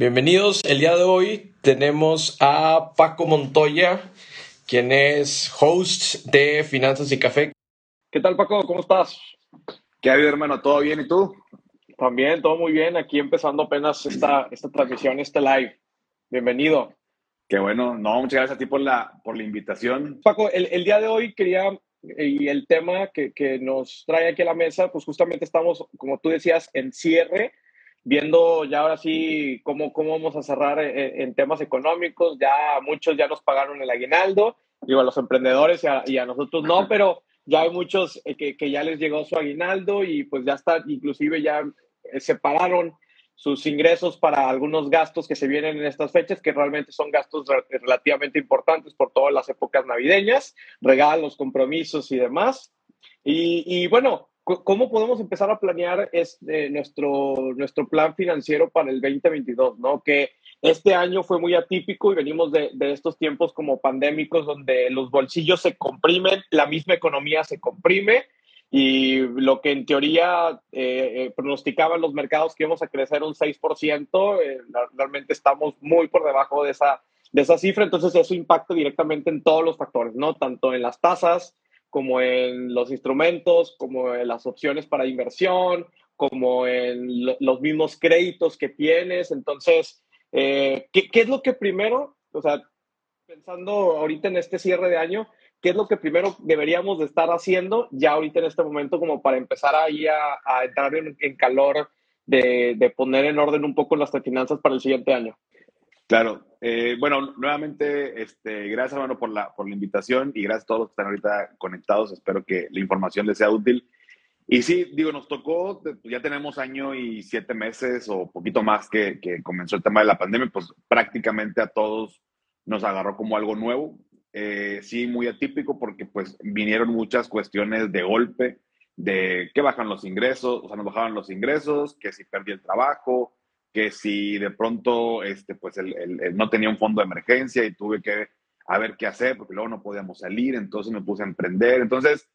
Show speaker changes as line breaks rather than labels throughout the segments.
Bienvenidos. El día de hoy tenemos a Paco Montoya, quien es host de Finanzas y Café. ¿Qué tal, Paco? ¿Cómo estás?
¿Qué ha habido, hermano? ¿Todo bien? ¿Y tú?
También, todo muy bien. Aquí empezando apenas esta, esta transmisión, este live. Bienvenido.
Qué bueno. No, muchas gracias a ti por la, por la invitación.
Paco, el, el día de hoy quería, y el tema que, que nos trae aquí a la mesa, pues justamente estamos, como tú decías, en cierre viendo ya ahora sí cómo, cómo vamos a cerrar en, temas económicos. Ya muchos ya nos pagaron el aguinaldo, digo, a los emprendedores y a, nosotros no, pero ya hay muchos eh, que, que, ya les llegó su aguinaldo y pues ya está, inclusive ya eh, separaron sus ingresos para algunos gastos que se vienen en estas fechas, que realmente son gastos relativamente importantes por todas las épocas navideñas, regalos, compromisos y demás. Y, y bueno, ¿Cómo podemos empezar a planear este, nuestro, nuestro plan financiero para el 2022? ¿no? Que este año fue muy atípico y venimos de, de, estos tiempos como pandémicos donde los bolsillos se comprimen, la misma economía se comprime y lo que en teoría eh, eh pronosticaban los mercados que íbamos a crecer un 6%, eh, realmente estamos muy por debajo de esa, de esa cifra, entonces eso impacta directamente en todos los factores, ¿no? Tanto en las tasas, como en los instrumentos, como en las opciones para inversión, como en los mismos créditos que tienes. Entonces, eh, ¿qué, ¿qué, es lo que primero, o sea, pensando ahorita en este cierre de año, qué es lo que primero deberíamos de estar haciendo ya ahorita en este momento como para empezar ahí a, entrar en, en calor de, de, poner en orden un poco las finanzas para el siguiente año?
Claro. Eh, bueno, nuevamente, este, gracias, hermano, por la, por la invitación y gracias a todos que están ahorita conectados. Espero que la información les sea útil. Y sí, digo, nos tocó, ya tenemos año y siete meses o poquito más que, que comenzó el tema de la pandemia, pues prácticamente a todos nos agarró como algo nuevo. Eh, sí, muy atípico porque pues vinieron muchas cuestiones de golpe, de que bajan los ingresos, o sea, nos bajaban los ingresos, que si perdí el trabajo, que si de pronto este, pues no tenía un fondo de emergencia y tuve que a ver qué hacer porque luego no podíamos salir, entonces me puse a emprender. Entonces,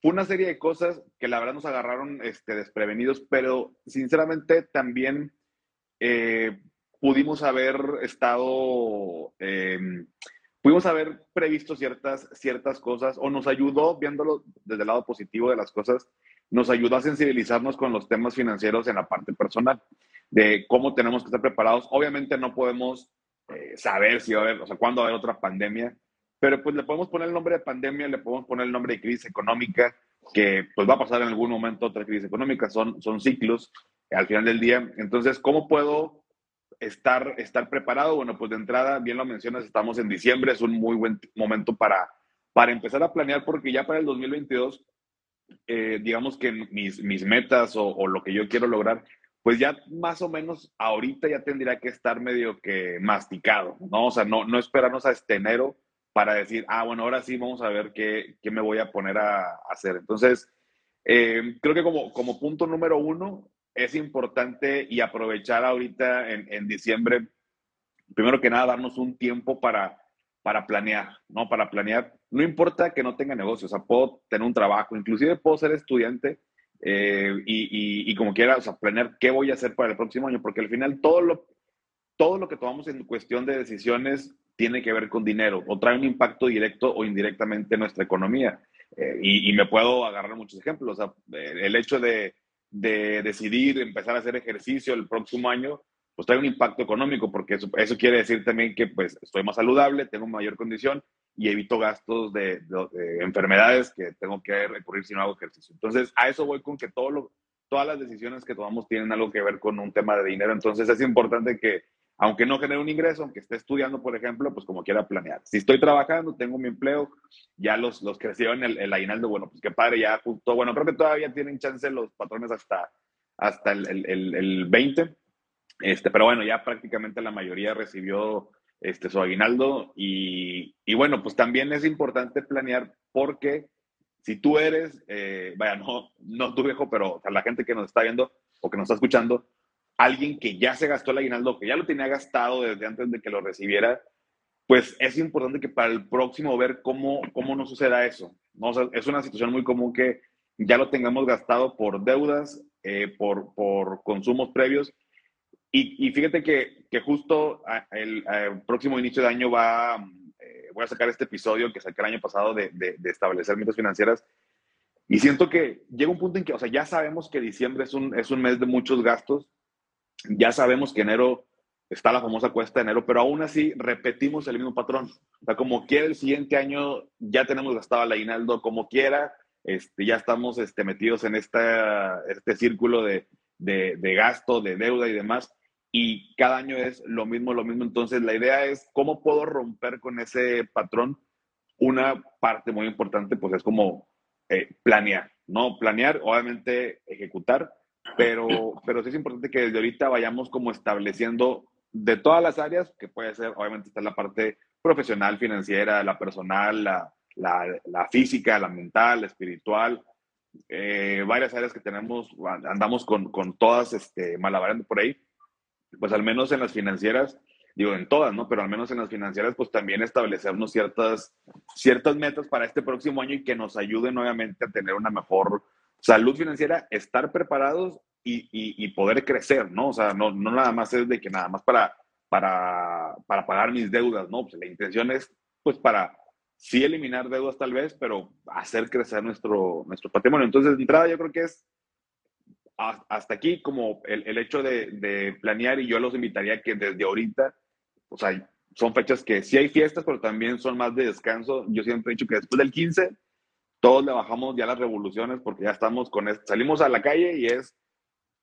fue una serie de cosas que la verdad nos agarraron este, desprevenidos, pero sinceramente también eh, pudimos haber estado, em, pudimos haber previsto ciertas, ciertas cosas o nos ayudó, viéndolo desde el lado positivo de las cosas, nos ayudó a sensibilizarnos con los temas financieros en la parte personal de cómo tenemos que estar preparados. Obviamente no podemos eh, saber si va a haber, o sea, cuándo va a haber otra pandemia, pero pues le podemos poner el nombre de pandemia, le podemos poner el nombre de crisis económica, que pues va a pasar en algún momento otra crisis económica, son, son ciclos al final del día. Entonces, ¿cómo puedo estar, estar preparado? Bueno, pues de entrada, bien lo mencionas, estamos en diciembre, es un muy buen momento para, para empezar a planear, porque ya para el 2022, eh, digamos que mis, mis metas o, o, lo que yo quiero lograr pues ya más o menos ahorita ya tendría que estar medio que masticado, ¿no? O sea, no, no esperarnos a este enero para decir, ah, bueno, ahora sí vamos a ver qué, qué me voy a poner a, hacer. Entonces, eh, creo que como, como punto número uno, es importante y aprovechar ahorita en, en, diciembre, primero que nada, darnos un tiempo para, para planear, ¿no? Para planear. No importa que no tenga negocio, o sea, puedo tener un trabajo, inclusive puedo ser estudiante eh, y, y, como quiera, o sea, planear qué voy a hacer para el próximo año, porque al final todo lo, todo lo que tomamos en cuestión de decisiones tiene que ver con dinero o trae un impacto directo o indirectamente en nuestra economía. Eh, y, y, me puedo agarrar muchos ejemplos. O sea, el hecho de, de, decidir empezar a hacer ejercicio el próximo año, pues trae un impacto económico, porque eso, eso quiere decir también que pues estoy más saludable, tengo mayor condición y evito gastos de, de, enfermedades que tengo que recurrir si no hago ejercicio. Entonces, a eso voy con que todo lo, todas las decisiones que tomamos tienen algo que ver con un tema de dinero. Entonces, es importante que, aunque no genere un ingreso, aunque esté estudiando, por ejemplo, pues como quiera planear. Si estoy trabajando, tengo mi empleo, ya los, los que reciben el, el aguinaldo, bueno, pues qué padre, ya justo, bueno, creo que todavía tienen chance los patrones hasta, hasta el, el, el 20 Este, pero bueno, ya prácticamente la mayoría recibió este, su aguinaldo y, y bueno, pues también es importante planear porque si tú eres, eh, vaya, no, no tu viejo, pero la gente que nos está viendo o que nos está escuchando, alguien que ya se gastó el aguinaldo, que ya lo tenía gastado desde antes de que lo recibiera, pues es importante que para el próximo ver cómo, cómo no suceda eso. ¿no? es una situación muy común que ya lo tengamos gastado por deudas, eh, por, por consumos previos. Y fíjate que, que justo el, próximo inicio de año va, eh, voy a sacar este episodio que saqué el año pasado de, establecer metas financieras. Y siento que llega un punto en que, o sea, ya sabemos que diciembre es un, es un mes de muchos gastos, ya sabemos que enero está la famosa cuesta de enero, pero aún así repetimos el mismo patrón. O sea, como quiera el siguiente año ya tenemos gastado el aguinaldo, como quiera, este, ya estamos este, metidos en esta, este círculo de, de, gasto, de deuda y demás, y cada año es lo mismo, lo mismo. Entonces, la idea es cómo puedo romper con ese patrón. Una parte muy importante, pues es como eh, planear, ¿no? Planear, obviamente ejecutar, pero, pero sí es importante que desde ahorita vayamos como estableciendo de todas las áreas, que puede ser, obviamente está la parte profesional, financiera, la personal, la, la, la física, la mental, la espiritual, eh, varias áreas que tenemos, andamos con, con todas este, malabarando por ahí, pues al menos en las financieras, digo en todas, ¿no? Pero al menos en las financieras, pues también establecernos ciertas, ciertas metas para este próximo año y que nos ayuden obviamente a tener una mejor salud financiera, estar preparados y, y, poder crecer, ¿no? O sea, no, no, nada más es de que nada más para, para, para pagar mis deudas, ¿no? Pues la intención es, pues, para sí eliminar deudas tal vez, pero hacer crecer nuestro, nuestro patrimonio. Entonces, de entrada, yo creo que es hasta aquí como el, el hecho de, de, planear y yo los invitaría que desde ahorita, o sea, son fechas que sí hay fiestas, pero también son más de descanso. Yo siempre he dicho que después del 15 todos le bajamos ya las revoluciones porque ya estamos con esto. Salimos a la calle y es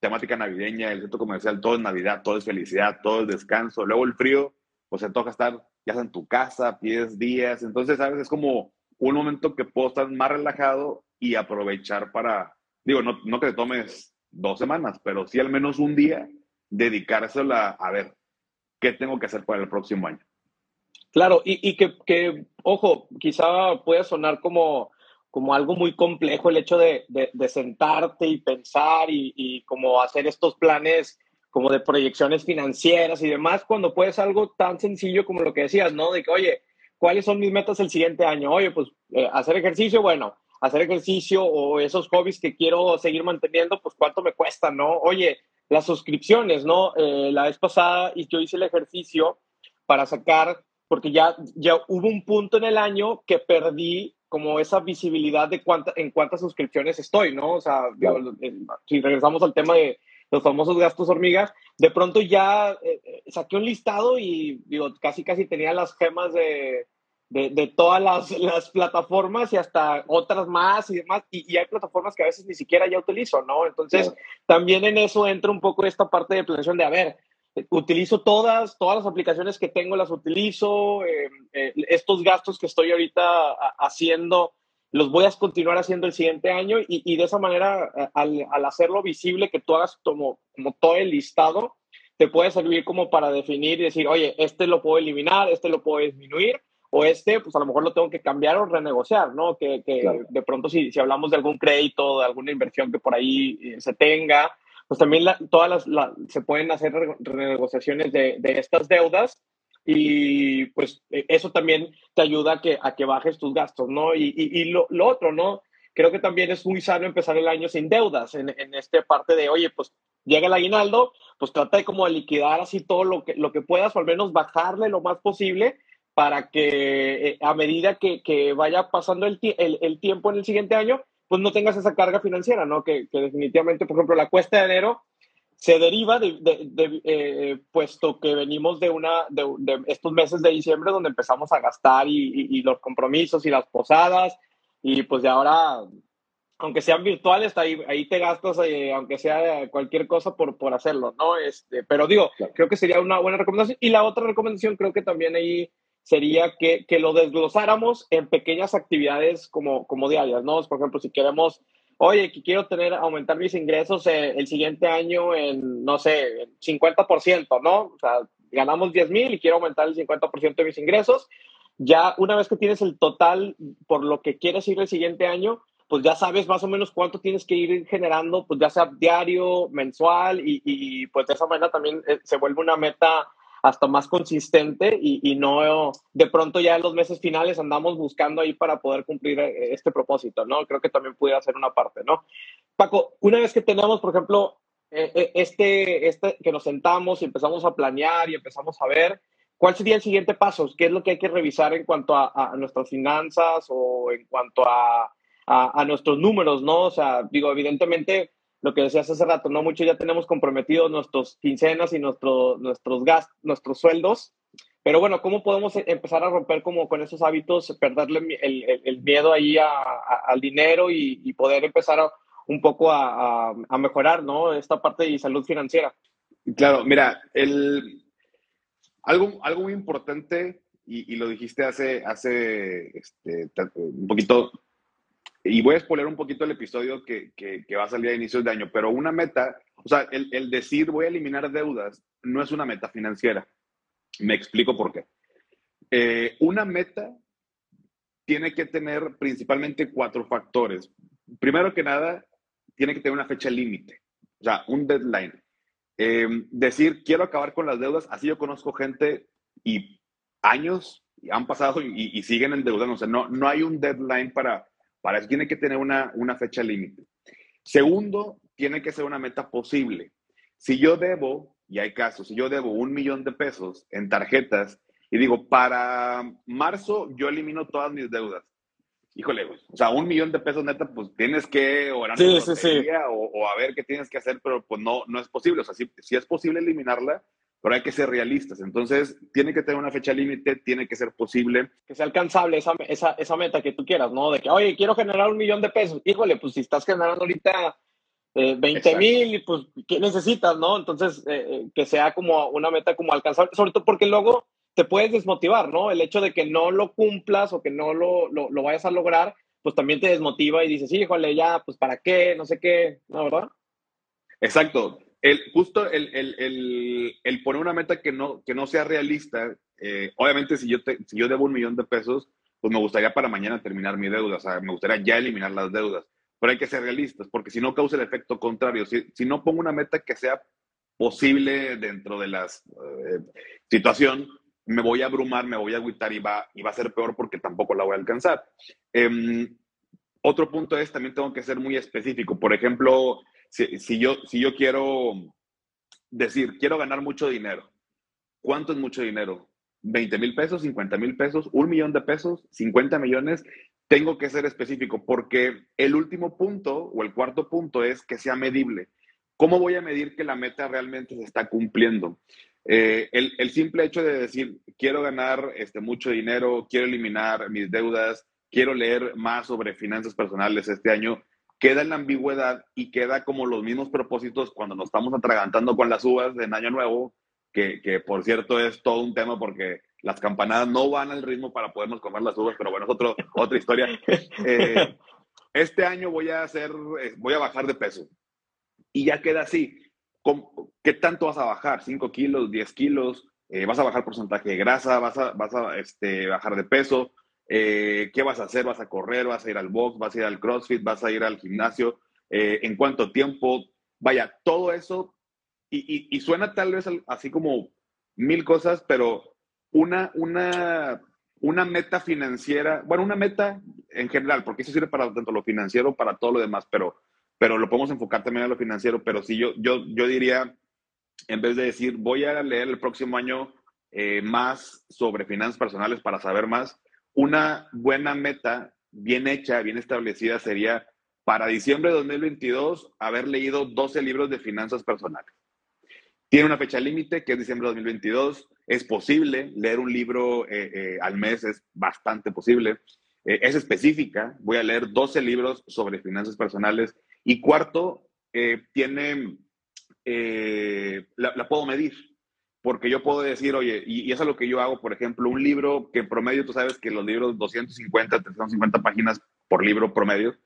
temática navideña, el centro comercial, todo es Navidad, todo es felicidad, todo es descanso. Luego el frío, pues se toca estar ya en tu casa, pies, días. Entonces, ¿sabes? Es como un momento que puedo estar más relajado y aprovechar para, digo, no, no que te tomes dos semanas, pero sí al menos un día dedicárselo a, a ver qué tengo que hacer para el próximo año.
Claro, y, y que, que, ojo, quizá pueda sonar como como algo muy complejo el hecho de, de, sentarte y pensar y, y, como hacer estos planes como de proyecciones financieras y demás, cuando puedes algo tan sencillo como lo que decías, ¿no? De que, oye, ¿cuáles son mis metas el siguiente año? Oye, pues eh, hacer ejercicio, bueno, hacer ejercicio o esos hobbies que quiero seguir manteniendo, pues cuánto me cuesta, ¿no? Oye, las suscripciones, ¿no? Eh, la vez pasada yo hice el ejercicio para sacar, porque ya, ya hubo un punto en el año que perdí como esa visibilidad de cuánta, en cuántas suscripciones estoy, ¿no? O sea, si regresamos al tema de los famosos gastos hormigas, de pronto ya eh, eh, saqué un listado y digo, casi casi tenía las gemas de, de, de todas las, las, plataformas y hasta otras más y demás, y, y, hay plataformas que a veces ni siquiera ya utilizo, ¿no? Entonces, también en eso entra un poco esta parte de planeación de, a ver, utilizo todas, todas las aplicaciones que tengo las utilizo, eh, eh, estos gastos que estoy ahorita haciendo los voy a continuar haciendo el siguiente año y, y de esa manera, al, al, hacerlo visible, que tú hagas como, como todo el listado, te puede servir como para definir y decir, oye, este lo puedo eliminar, este lo puedo disminuir, o este, pues a lo mejor lo tengo que cambiar o renegociar, ¿no? Que, que claro. de pronto si, si hablamos de algún crédito, de alguna inversión que por ahí eh, se tenga, pues también la, todas las, la, se pueden hacer renegociaciones de, de, estas deudas y pues e, eso también te ayuda a que, a que bajes tus gastos, ¿no? Y, y, y lo, lo, otro, ¿no? Creo que también es muy sano empezar el año sin deudas, en, en esta parte de, oye, pues llega el aguinaldo, pues trata de como de liquidar así todo lo que, lo que puedas o al menos bajarle lo más posible para que eh, a medida que, que vaya pasando el, el, el tiempo en el siguiente año, pues no tengas esa carga financiera, ¿no? Que, que definitivamente, por ejemplo, la cuesta de enero se deriva de, de, de eh, puesto que venimos de una de, de, estos meses de diciembre donde empezamos a gastar y, y, y, los compromisos y las posadas y pues de ahora aunque sean virtuales ahí, ahí te gastas eh, aunque sea cualquier cosa por, por hacerlo no este pero digo claro. creo que sería una buena recomendación y la otra recomendación creo que también ahí sería que, que lo desglosáramos en pequeñas actividades como, como diarias, ¿no? Por ejemplo, si queremos oye, que quiero tener, aumentar mis ingresos eh, el siguiente año en, no sé, 50%, ¿no? O sea, ganamos 10 mil y quiero aumentar el 50% de mis ingresos. Ya una vez que tienes el total por lo que quieres ir el siguiente año, pues ya sabes más o menos cuánto tienes que ir generando, pues ya sea diario, mensual, y, y pues de esa manera también eh, se vuelve una meta hasta más consistente y, y, no de pronto ya en los meses finales andamos buscando ahí para poder cumplir eh, este propósito, ¿no? Creo que también pudiera ser una parte, ¿no? Paco, una vez que tenemos, por ejemplo, eh, este, este, que nos sentamos y empezamos a planear y empezamos a ver, ¿cuál sería el siguiente paso? ¿Qué es lo que hay que revisar en cuanto a, a nuestras finanzas o en cuanto a a, nuestros números, ¿no? O sea, digo, evidentemente, lo que decías hace rato, ¿no? Muchos ya tenemos comprometidos nuestros quincenas y nuestro, nuestros gastos, nuestros sueldos, pero bueno, ¿cómo podemos e, empezar a romper como con esos hábitos, perderle el, el, miedo ahí a, al dinero y, y, poder empezar un poco a, a, mejorar, ¿no? Esta parte de salud financiera.
Claro, mira, el, algo, algo muy importante, y, y lo dijiste hace, hace este, un poquito y voy a spoiler un poquito el episodio que, que, va a salir a inicios de año, pero una meta, o sea, el, el, decir voy a eliminar deudas no es una meta financiera. Me explico por qué. Eh, una meta tiene que tener principalmente cuatro factores. Primero que nada, tiene que tener una fecha límite, o sea, un deadline. Eh, decir, quiero acabar con las deudas, así yo conozco gente y años han pasado y, y siguen endeudando. O sea, no, no hay un deadline para, para eso tiene que tener una, una fecha límite. Segundo, tiene que ser una meta posible. Si yo debo, y hay casos, si yo debo un millón de pesos en tarjetas y digo, para marzo yo elimino todas mis deudas. Híjole, o sea, un millón de pesos neta, pues tienes que orar
sí, sí, sí.
O, o, a ver qué tienes que hacer, pero pues no, no es posible. O sea, si, si es posible eliminarla, pero hay que ser realistas. Entonces, tiene que tener una fecha límite, tiene que ser posible.
Que sea alcanzable esa, esa, esa, meta que tú quieras, ¿no? De que, oye, quiero generar un millón de pesos. Híjole, pues si estás generando ahorita eh, 20 mil, pues, ¿qué necesitas, no? Entonces, eh, eh, que sea como una meta como alcanzable, sobre todo porque luego te puedes desmotivar, ¿no? El hecho de que no lo cumplas o que no lo, lo, lo vayas a lograr, pues también te desmotiva y dices, híjole, ya, pues, ¿para qué? No sé qué, ¿no, verdad?
Exacto el, justo el, el, el, poner una meta que no, que no sea realista, eh, obviamente si yo, te, si yo debo un millón de pesos, pues me gustaría para mañana terminar mi deuda, o sea, me gustaría ya eliminar las deudas, pero hay que ser realistas, porque si no causa el efecto contrario, si, si no pongo una meta que sea posible dentro de la eh, situación, me voy a abrumar, me voy a agüitar y va, y va a ser peor porque tampoco la voy a alcanzar. Eh, otro punto es, también tengo que ser muy específico. Por ejemplo, si, yo, si yo quiero decir, quiero ganar mucho dinero, ¿cuánto es mucho dinero? ¿20 mil pesos, 50 mil pesos, un millón de pesos, 50 millones? Tengo que ser específico porque el último punto o el cuarto punto es que sea medible. ¿Cómo voy a medir que la meta realmente se está cumpliendo? Eh, el, el, simple hecho de decir, quiero ganar este, mucho dinero, quiero eliminar mis deudas, quiero leer más sobre finanzas personales este año, queda en la ambigüedad y queda como los mismos propósitos cuando nos estamos atragantando con las uvas en Año Nuevo, que, que por cierto es todo un tema porque las campanadas no van al ritmo para podernos comer las uvas, pero bueno, es otro, otra historia. Eh, este año voy a hacer, eh, voy a bajar de peso. Y ya queda así. ¿Qué tanto vas a bajar? ¿5 kilos? ¿10 kilos? Eh, ¿Vas a bajar porcentaje de grasa? ¿Vas a, vas a este, bajar de peso? Eh, qué vas a hacer, vas a correr, vas a ir al box, vas a ir al CrossFit, vas a ir al gimnasio, eh, en cuánto tiempo, vaya, todo eso, y, y, suena tal vez así como mil cosas, pero una, una, una meta financiera, bueno, una meta en general, porque eso sirve para tanto lo financiero, para todo lo demás, pero, pero lo podemos enfocar también a lo financiero, pero sí yo, yo, yo diría, en vez de decir, voy a leer el próximo año eh, más sobre finanzas personales para saber más, una buena meta bien hecha, bien establecida sería para diciembre de 2022 haber leído 12 libros de finanzas personales. Tiene una fecha límite que es diciembre de 2022. Es posible leer un libro eh, eh, al mes, es bastante posible. Eh, es específica. Voy a leer 12 libros sobre finanzas personales. Y cuarto, tiene, la, la puedo medir porque yo puedo decir, oye, y, eso es lo que yo hago, por ejemplo, un libro que en promedio, tú sabes que los libros 250, 350 páginas por libro promedio,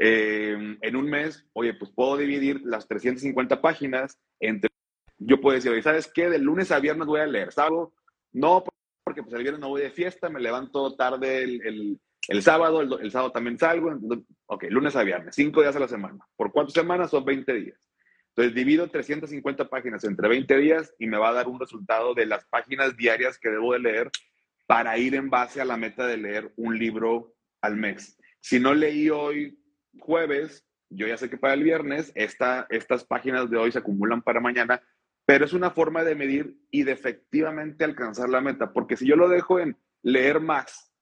eh, en un mes, oye, pues puedo dividir las 350 páginas entre, yo puedo decir, oye, ¿sabes qué? De lunes a viernes voy a leer, ¿sábado? No, porque pues el viernes no voy de fiesta, me levanto tarde el, el, sábado, el, sábado también salgo, ok, lunes a viernes, cinco días a la semana. ¿Por cuántas semanas? Son 20 días. Entonces divido 350 páginas entre 20 días y me va a dar un resultado de las páginas diarias que debo de leer para ir en base a la meta de leer un libro al mes. Si no leí hoy jueves, yo ya sé que para el viernes esta, estas páginas de hoy se acumulan para mañana, pero es una forma de medir y de efectivamente alcanzar la meta, porque si yo lo dejo en leer más,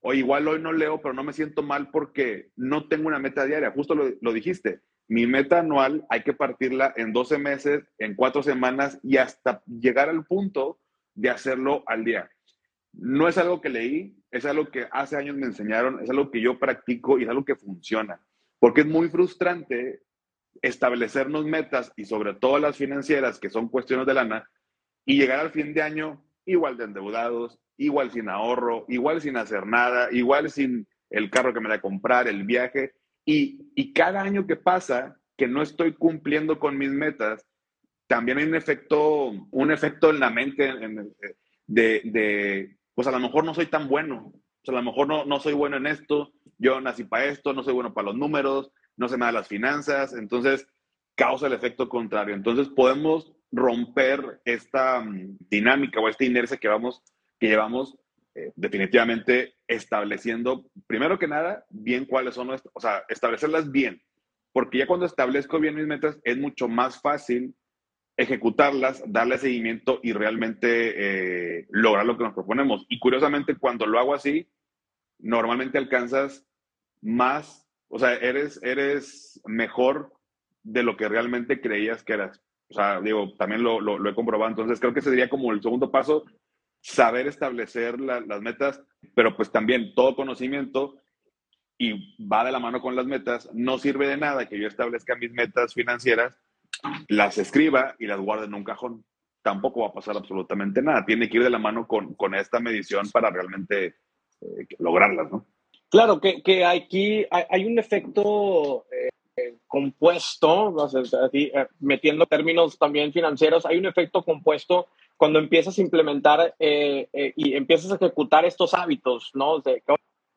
o igual hoy no leo, pero no me siento mal porque no tengo una meta diaria, justo lo, lo dijiste, mi meta anual hay que partirla en 12 meses, en 4 semanas y hasta llegar al punto de hacerlo al día. No es algo que leí, es algo que hace años me enseñaron, es algo que yo practico y es algo que funciona. Porque es muy frustrante establecernos metas y sobre todo las financieras, que son cuestiones de lana, y llegar al fin de año igual de endeudados, igual sin ahorro, igual sin hacer nada, igual sin el carro que me da a comprar, el viaje. Y, y cada año que pasa que no estoy cumpliendo con mis metas, también hay un efecto, un efecto en la mente de, de pues a lo mejor no soy tan bueno, a lo mejor no, no soy bueno en esto, yo nací para esto, no soy bueno para los números, no sé nada de las finanzas, entonces causa el efecto contrario. Entonces podemos romper esta mm, dinámica o esta inercia que, vamos, que llevamos eh, definitivamente estableciendo, primero que nada, bien cuáles son nuestras, o sea, establecerlas bien, porque ya cuando establezco bien mis metas es mucho más fácil ejecutarlas, darle seguimiento y realmente eh, lograr lo que nos proponemos. Y curiosamente, cuando lo hago así, normalmente alcanzas más, o sea, eres, eres mejor de lo que realmente creías que eras. O sea, digo, también lo, lo, he comprobado. Entonces, creo que sería como el segundo paso, saber establecer las metas, pero pues también todo conocimiento y va de la mano con las metas. No sirve de nada que yo establezca mis metas financieras las escriba y las guarde en un cajón. Tampoco va a pasar absolutamente nada. Tiene que ir de la mano con, con esta medición para realmente eh, lograrlas, ¿no?
Claro, que, que aquí hay, un efecto eh, compuesto, eh, metiendo términos también financieros, hay un efecto compuesto cuando empiezas a implementar y empiezas a ejecutar estos hábitos, ¿no?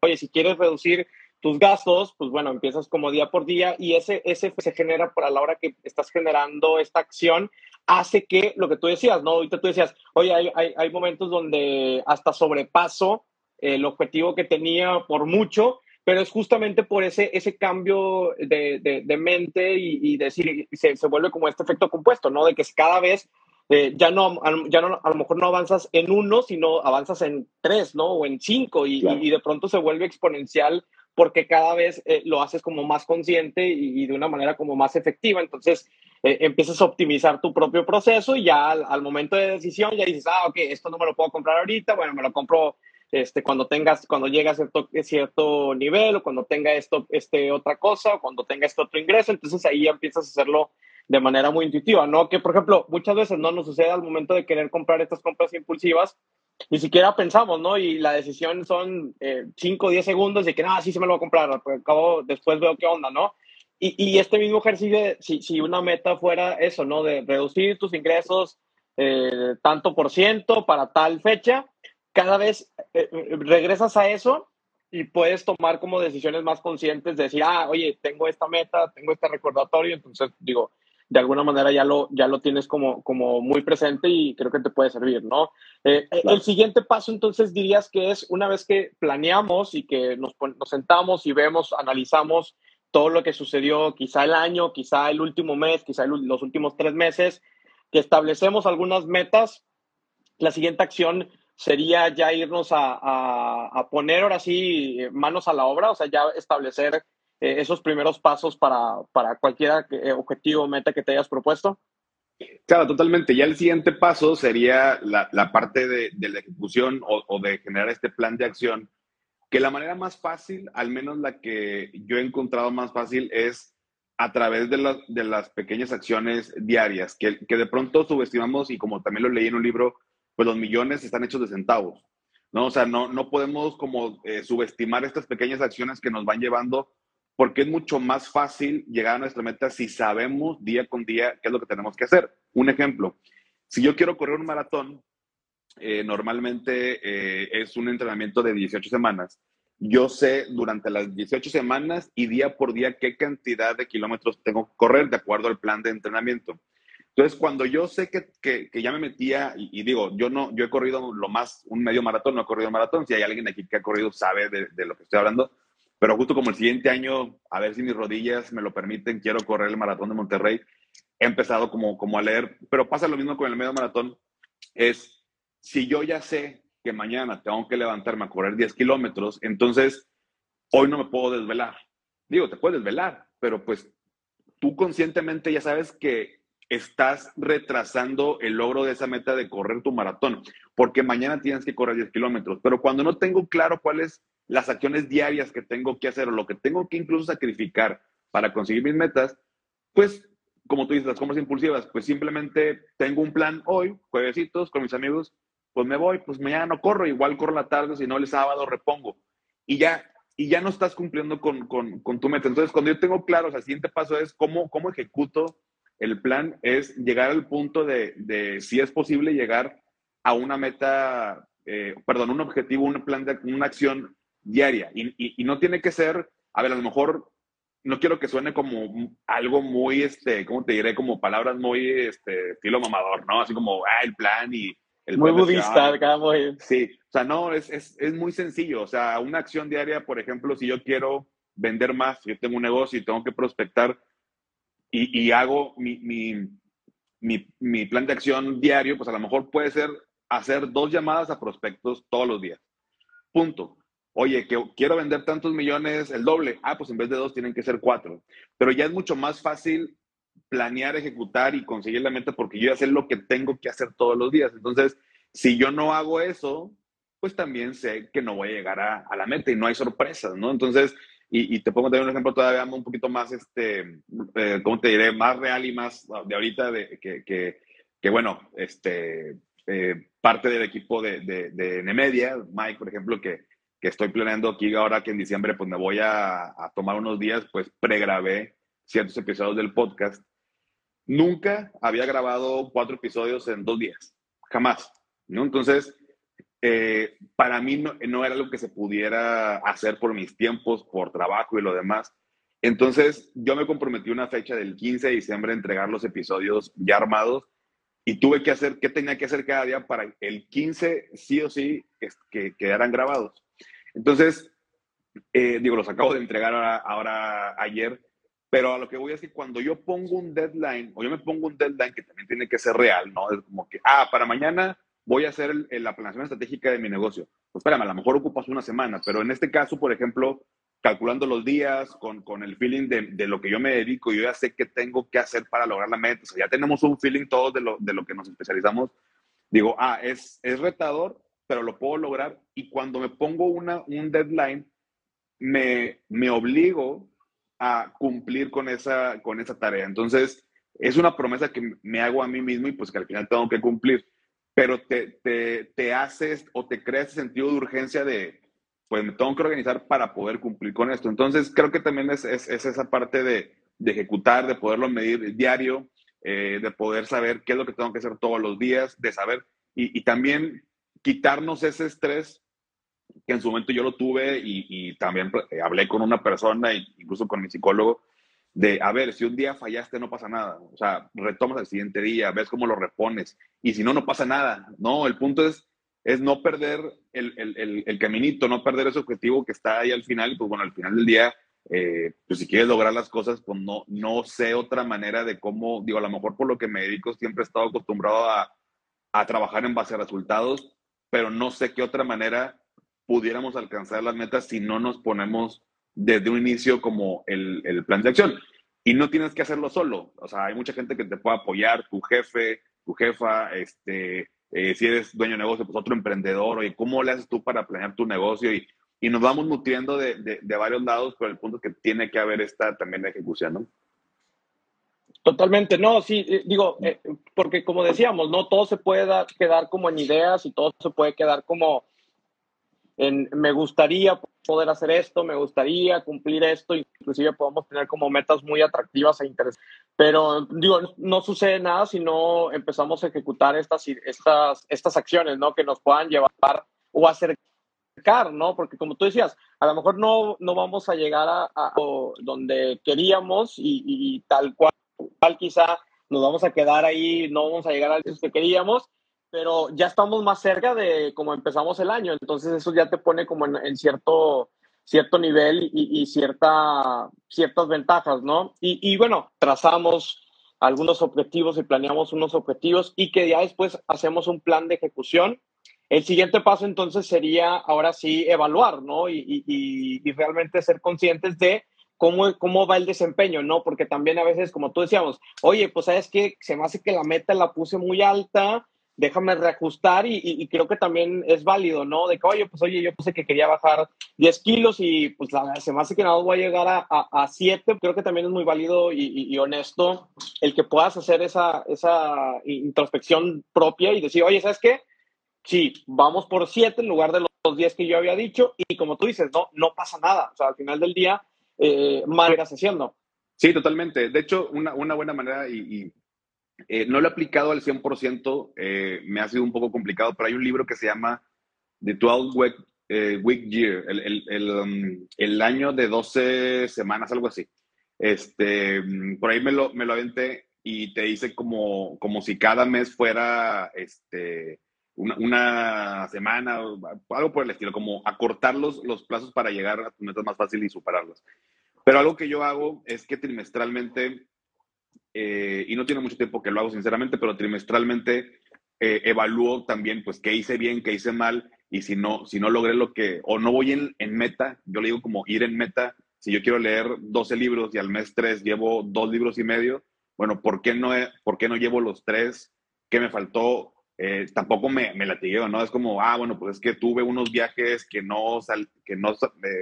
oye, si quieres reducir tus gastos, pues bueno, empiezas como día por día y ese, ese se genera por a la hora que estás generando esta acción, hace que lo que tú decías, ¿no? Ahorita tú decías, oye, hay, hay, hay momentos donde hasta sobrepaso el objetivo que tenía por mucho, pero es justamente por ese, ese cambio de, de, mente y, y decir, se, se, vuelve como este efecto compuesto, ¿no? De que cada vez eh, ya, no, ya no, a lo mejor no avanzas en uno, sino avanzas en tres, ¿no? O en cinco y, y de pronto se vuelve exponencial porque cada vez eh, lo haces como más consciente y, de una manera como más efectiva. Entonces, eh, empiezas a optimizar tu propio proceso y ya al, momento de decisión ya dices, ah, ok, esto no me lo puedo comprar ahorita, bueno, me lo compro este, cuando tengas, cuando llegue a cierto, cierto nivel o cuando tenga esto, este otra cosa o cuando tenga este otro ingreso. Entonces, ahí ya empiezas a hacerlo de manera muy intuitiva, ¿no? Que, por ejemplo, muchas veces no nos sucede al momento de querer comprar estas compras impulsivas, ni siquiera pensamos, ¿no? Y la decisión son 5 o 10 segundos de que, nada, sí se me lo voy a comprar, pues acabo, después veo qué onda, ¿no? Y, y este mismo ejercicio, si, si, una meta fuera eso, ¿no? De reducir tus ingresos eh, tanto por ciento para tal fecha, cada vez eh, regresas a eso y puedes tomar como decisiones más conscientes de decir, ah, oye, tengo esta meta, tengo este recordatorio, entonces digo, de alguna manera ya lo, ya lo tienes como, como muy presente y creo que te puede servir, ¿no? Eh, eh, el siguiente paso entonces dirías que es una vez que planeamos y que nos, nos sentamos y vemos, analizamos todo lo que sucedió quizá el año, quizá el último mes, quizá los últimos tres meses, que establecemos algunas metas, la siguiente acción sería ya irnos a, a, a poner ahora sí manos a la obra, o sea, ya establecer eh, esos primeros pasos para, para cualquier eh, objetivo o meta que te hayas propuesto?
Claro, totalmente. Ya el siguiente paso sería la, la parte de, de, la ejecución o, o, de generar este plan de acción, que la manera más fácil, al menos la que yo he encontrado más fácil, es a través de, la, de las pequeñas acciones diarias, que, que, de pronto subestimamos y como también lo leí en un libro, pues los millones están hechos de centavos, ¿no? O sea, no, no podemos como eh, subestimar estas pequeñas acciones que nos van llevando porque es mucho más fácil llegar a nuestra meta si sabemos día con día qué es lo que tenemos que hacer. Un ejemplo, si yo quiero correr un maratón, eh, normalmente eh, es un entrenamiento de 18 semanas. Yo sé durante las 18 semanas y día por día qué cantidad de kilómetros tengo que correr de acuerdo al plan de entrenamiento. Entonces, cuando yo sé que, que, ya me metía, y, digo, yo no, yo he corrido lo más, un medio maratón, no he corrido un maratón, si hay alguien aquí que ha corrido sabe de, de, lo que estoy hablando, pero justo como el siguiente año, a ver si mis rodillas me lo permiten, quiero correr el maratón de Monterrey, he empezado como, como a leer, pero pasa lo mismo con el medio maratón, es, si yo ya sé que mañana tengo que levantarme a correr 10 kilómetros, entonces hoy no me puedo desvelar. Digo, te puedes desvelar, pero pues tú conscientemente ya sabes que estás retrasando el logro de esa meta de correr tu maratón, porque mañana tienes que correr 10 kilómetros. Pero cuando no tengo claro cuáles las acciones diarias que tengo que hacer o lo que tengo que incluso sacrificar para conseguir mis metas, pues, como tú dices, las compras impulsivas, pues simplemente tengo un plan hoy, juevesitos, con mis amigos, pues me voy, pues mañana no corro, igual corro la tarde, si no el sábado repongo. Y ya, y ya no estás cumpliendo con, con, tu meta. Entonces, cuando yo tengo claro, el siguiente paso es cómo, cómo ejecuto el plan es llegar al punto de, si es posible llegar a una meta, eh, perdón, un objetivo, un plan de una acción diaria. Y, no tiene que ser, a ver, a lo mejor no quiero que suene como algo muy, este, ¿cómo te diré? Como palabras muy, este, estilo mamador, ¿no? Así como, ah, el plan y el
Muy budista, acá, muy...
Sí, o sea, no, es, es, es muy sencillo. O sea, una acción diaria, por ejemplo, si yo quiero vender más, si yo tengo un negocio y tengo que prospectar, y, hago mi, mi, mi, plan de acción diario, pues a lo mejor puede ser hacer dos llamadas a prospectos todos los días. Punto. Oye, que quiero vender tantos millones, el doble. Ah, pues en vez de dos tienen que ser cuatro. Pero ya es mucho más fácil planear, ejecutar y conseguir la meta porque yo ya sé lo que tengo que hacer todos los días. Entonces, si yo no hago eso, pues también sé que no voy a llegar a, la meta y no hay sorpresas, ¿no? Entonces, y, te pongo también un ejemplo todavía un poquito más, este, eh, ¿cómo te diré? Más real y más de ahorita, de, que, que, que bueno, este, eh, parte del equipo de, de, de, Nemedia, Mike, por ejemplo, que, que estoy planeando aquí ahora que en diciembre pues me voy a, a tomar unos días, pues pregrabé ciertos episodios del podcast. Nunca había grabado cuatro episodios en dos días, jamás, ¿no? Entonces, eh, para mí no, no, era algo que se pudiera hacer por mis tiempos, por trabajo y lo demás. Entonces yo me comprometí una fecha del 15 de diciembre a entregar los episodios ya armados y tuve que hacer, ¿qué tenía que hacer cada día para el 15 sí o sí que, quedaran grabados? Entonces, eh, digo, los acabo de entregar ahora, ayer, pero a lo que voy es que cuando yo pongo un deadline, o yo me pongo un deadline que también tiene que ser real, ¿no? Es como que, ah, para mañana voy a hacer la planeación estratégica de mi negocio. Pues espérame, a lo mejor ocupas una semana, pero en este caso, por ejemplo, calculando los días, con, con el feeling de, de, lo que yo me dedico, yo ya sé qué tengo que hacer para lograr la meta. O sea, ya tenemos un feeling todos de lo, de lo que nos especializamos. Digo, ah, es, es retador, pero lo puedo lograr. Y cuando me pongo una, un deadline, me, me obligo a cumplir con esa, con esa tarea. Entonces, es una promesa que me hago a mí mismo y pues que al final tengo que cumplir pero te, te, te, haces o te creas ese sentido de urgencia de, pues me tengo que organizar para poder cumplir con esto. Entonces, creo que también es, es, esa parte de, de, ejecutar, de poderlo medir diario, eh, de poder saber qué es lo que tengo que hacer todos los días, de saber y, y también quitarnos ese estrés que en su momento yo lo tuve y, y también eh, hablé con una persona, incluso con mi psicólogo, de, a ver, si un día fallaste no pasa nada, o sea, retomas el siguiente día, ves cómo lo repones, y si no, no pasa nada, no, el punto es, es no perder el, el, el, caminito, no perder ese objetivo que está ahí al final, y pues bueno, al final del día, eh, pues si quieres lograr las cosas, pues no, no sé otra manera de cómo, digo, a lo mejor por lo que me dedico siempre he estado acostumbrado a, a trabajar en base a resultados, pero no sé qué otra manera pudiéramos alcanzar las metas si no nos ponemos desde un inicio como el, el, plan de acción. Y no tienes que hacerlo solo. O sea, hay mucha gente que te puede apoyar, tu jefe, tu jefa, este, eh, si eres dueño de negocio, pues otro emprendedor, oye, ¿cómo le haces tú para planear tu negocio? Y, y nos vamos nutriendo de, de, de, varios lados, pero el punto es que tiene que haber esta también ejecución, ¿no?
Totalmente, no, sí, eh, digo, eh, porque como decíamos, no todo se puede dar, quedar como en ideas y todo se puede quedar como en me gustaría poder hacer esto, me gustaría cumplir esto, inclusive podemos tener como metas muy atractivas e interesantes. Pero digo, no sucede nada si no empezamos a ejecutar estas, estas, estas acciones, ¿no? Que nos puedan llevar o acercar, ¿no? Porque como tú decías, a lo mejor no, no vamos a llegar a, donde queríamos y, tal cual, quizá nos vamos a quedar ahí, no vamos a llegar al que queríamos, pero ya estamos más cerca de como empezamos el año, entonces eso ya te pone como en, cierto, cierto nivel y, cierta, ciertas ventajas, ¿no? Y, bueno, trazamos algunos objetivos y planeamos unos objetivos y que ya después hacemos un plan de ejecución. El siguiente paso entonces sería ahora sí evaluar, ¿no? Y realmente ser conscientes de cómo, cómo va el desempeño, ¿no? Porque también a veces, como tú decíamos, oye, pues sabes que se me hace que la meta la puse muy alta, déjame reajustar y, creo que también es válido, ¿no? De que, oye, pues oye, yo puse que quería bajar 10 kilos y pues la, se me hace que nada voy a llegar a, a, 7. Creo que también es muy válido y, honesto el que puedas hacer esa, esa introspección propia y decir, oye, ¿sabes qué? Sí, vamos por 7 en lugar de los 10 que yo había dicho y como tú dices, no, no pasa nada. O sea, al final del día, eh, mal irás haciendo.
Sí, totalmente. De hecho, una, una buena manera y eh, no lo he aplicado al 100%, eh, me ha sido un poco complicado, pero hay un libro que se llama The 12 Week, eh, week Year, el, um, el, año de 12 semanas, algo así. Este, por ahí me lo, me lo aventé y te dice como, como si cada mes fuera este, una, una semana, algo por el estilo, como acortar los, los plazos para llegar a tus metas más fácil y superarlas. Pero algo que yo hago es que trimestralmente eh, y no tiene mucho tiempo que lo hago sinceramente, pero trimestralmente eh, evalúo también pues qué hice bien, qué hice mal y si no, si no logré lo que, o no voy en, en meta, yo le digo como ir en meta, si yo quiero leer 12 libros y al mes 3 llevo dos libros y medio, bueno, ¿por qué no, por qué no llevo los tres? ¿Qué me faltó? Eh, tampoco me, me latigueo, ¿no? Es como, ah, bueno, pues es que tuve unos viajes que no, sal, que no,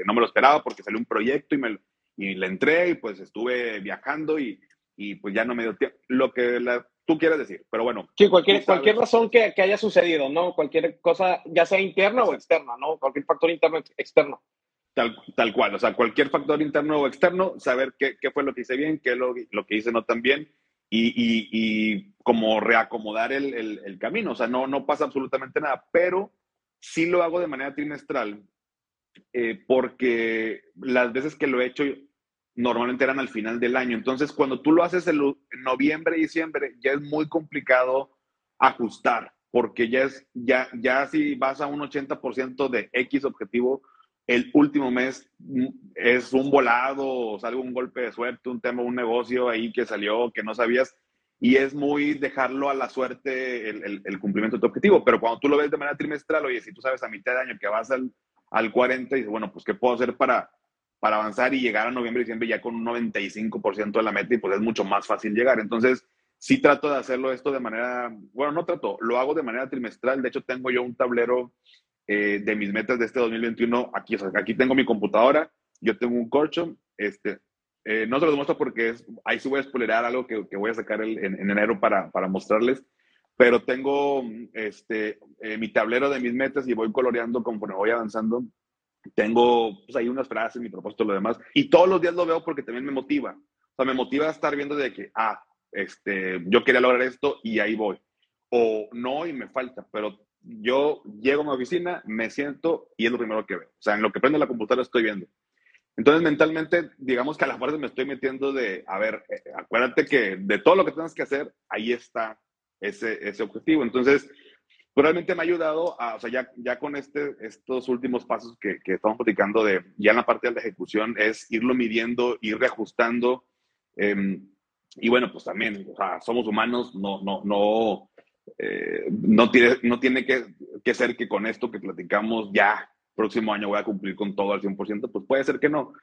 no me lo esperaba porque salió un proyecto y, me, y le entré y pues estuve viajando y y pues ya no me dio tiempo. Lo que tú quieres decir, pero bueno.
Sí, cualquier, cualquier razón que, que, haya sucedido, ¿no? Cualquier cosa, ya sea interna o externa, ¿no? Cualquier factor interno o externo.
Tal, tal cual, o sea, cualquier factor interno o externo, saber qué, qué fue lo que hice bien, qué lo, lo que hice no tan bien y, y, y como reacomodar el, el, el, camino. O sea, no, no pasa absolutamente nada, pero sí lo hago de manera trimestral eh, porque las veces que lo he hecho normalmente eran al final del año. Entonces, cuando tú lo haces en noviembre, diciembre, ya es muy complicado ajustar, porque ya es, ya, ya si vas a un 80% de X objetivo, el último mes es un volado, o sale un golpe de suerte, un tema, un negocio ahí que salió, que no sabías, y es muy dejarlo a la suerte el, cumplimiento de tu objetivo. Pero cuando tú lo ves de manera trimestral, oye, si tú sabes a mitad de año que vas al, al 40, y bueno, pues, ¿qué puedo hacer para, para avanzar y llegar a noviembre y diciembre ya con un 95% de la meta y pues es mucho más fácil llegar. Entonces, sí trato de hacerlo esto de manera, bueno, no trato, lo hago de manera trimestral. De hecho, tengo yo un tablero eh, de mis metas de este 2021 aquí. aquí tengo mi computadora, yo tengo un corcho, este, eh, no se los muestro porque es, ahí sí voy a spoilerar algo que, que voy a sacar en, en, enero para, para, mostrarles, pero tengo este, eh, mi tablero de mis metas y voy coloreando conforme voy avanzando tengo pues, ahí unas frases, mi propósito, lo demás. Y todos los días lo veo porque también me motiva. O sea, me motiva a estar viendo de que, ah, este, yo quería lograr esto y ahí voy. O no y me falta, pero yo llego a mi oficina, me siento y es lo primero que veo. O sea, en lo que prende la computadora estoy viendo. Entonces, mentalmente, digamos que a la fuerza me estoy metiendo de, a ver, eh, acuérdate que de todo lo que tienes que hacer, ahí está ese, ese objetivo. Entonces, realmente me ha ayudado, a, o sea, ya, ya con este, estos últimos pasos que, que, estamos platicando de, ya en la parte de la ejecución, es irlo midiendo, ir reajustando. Em, y bueno, pues también, o sea, somos humanos, no, no, no, eh, no tiene, no tiene que, que, ser que con esto que platicamos ya próximo año voy a cumplir con todo al 100%, pues puede ser que no,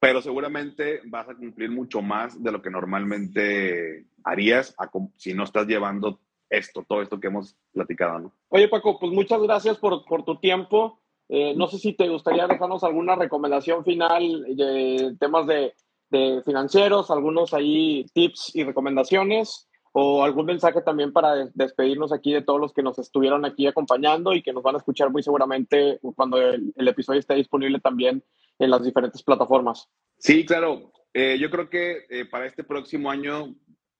pero seguramente vas a cumplir mucho más de lo que normalmente harías si no estás llevando esto, todo esto que hemos platicado, ¿no?
Oye, Paco, pues muchas gracias por, por tu tiempo. Eh, no sé si te gustaría dejarnos alguna recomendación final de temas de, de, financieros, algunos ahí tips y recomendaciones, o algún mensaje también para despedirnos aquí de todos los que nos estuvieron aquí acompañando y que nos van a escuchar muy seguramente cuando el, episodio esté disponible también en las diferentes plataformas.
Sí, claro. Eh, yo creo que eh, para este próximo año,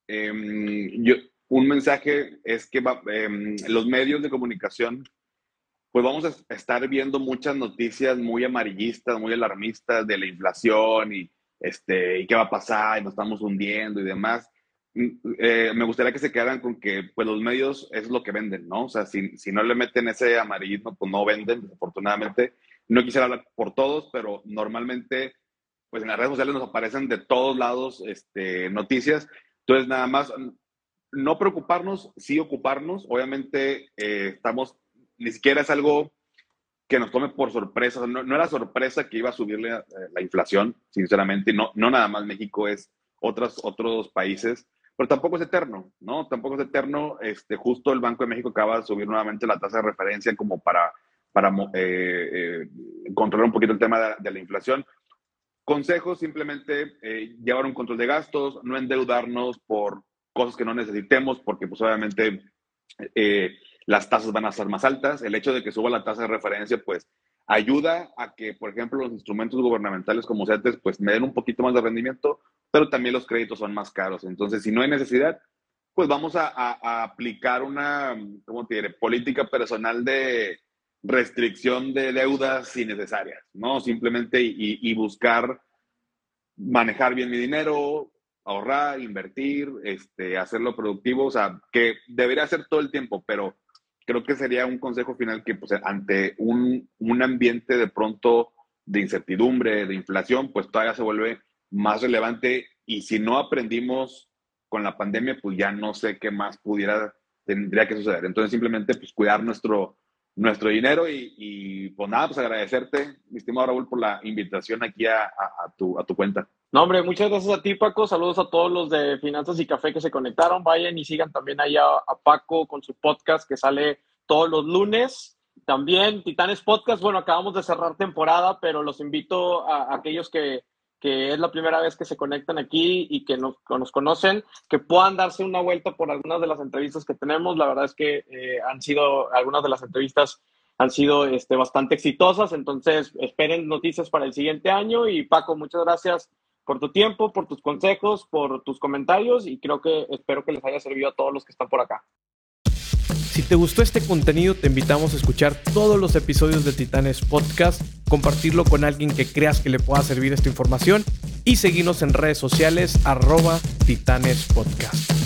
em, yo, un mensaje es que em, los medios de comunicación, pues vamos a estar viendo muchas noticias muy amarillistas, muy alarmistas de la inflación y, este, y qué va a pasar y nos estamos hundiendo y demás. Eh, me gustaría que se quedaran con que pues los medios es lo que venden, ¿no? O sea, si, si no le meten ese amarillismo, pues no venden, desafortunadamente. No quisiera hablar por todos, pero normalmente pues en las redes sociales nos aparecen de todos lados este, noticias. Entonces, nada más, no preocuparnos, sí ocuparnos. Obviamente, eh, estamos, ni siquiera es algo que nos tome por sorpresa. No, no era sorpresa que iba a subir la, eh, la, inflación, sinceramente. No, no nada más México, es otros, otros países. Pero tampoco es eterno, ¿no? Tampoco es eterno. Este, justo el Banco de México acaba de subir nuevamente la tasa de referencia como para, para eh, controlar un poquito el tema de, de la inflación. Consejos, simplemente llevar un control de gastos, no endeudarnos por cosas que no necesitemos, porque pues obviamente eh, las tasas van a ser más altas. El hecho de que suba la tasa de referencia, pues ayuda a que, por ejemplo, los instrumentos gubernamentales como CETES, pues me den un poquito más de rendimiento, pero también los créditos son más caros. Entonces, si no hay necesidad, pues vamos a, aplicar una, ¿cómo te política personal de restricción de deudas innecesarias, ¿no? Simplemente y, y buscar manejar bien mi dinero, ahorrar, invertir, este, hacerlo productivo, o sea, que debería ser todo el tiempo, pero creo que sería un consejo final que pues, ante un, un ambiente de pronto de incertidumbre, de inflación, pues todavía se vuelve más relevante y si no aprendimos con la pandemia, pues ya no sé qué más pudiera, tendría que suceder. Entonces simplemente pues cuidar nuestro, nuestro dinero y, y pues nada, pues agradecerte, mi estimado Raúl, por la invitación aquí a, a, tu, a tu cuenta.
No, hombre, muchas gracias a ti, Paco. Saludos a todos los de Finanzas y Café que se conectaron. Vayan y sigan también allá a Paco con su podcast que sale todos los lunes. También Titanes Podcast, bueno, acabamos de cerrar temporada, pero los invito a, aquellos que, que, es la primera vez que se conectan aquí y que nos, conocen, que puedan darse una vuelta por algunas de las entrevistas que tenemos. La verdad es que eh, han sido, algunas de las entrevistas han sido este, bastante exitosas, entonces esperen noticias para el siguiente año y Paco, muchas gracias por tu tiempo, por tus consejos, por tus comentarios y creo que espero que les haya servido a todos los que están por acá.
Si te gustó este contenido, te invitamos a escuchar todos los episodios de Titanes Podcast, compartirlo con alguien que creas que le pueda servir esta información y seguirnos en redes sociales arroba Titanes Podcast.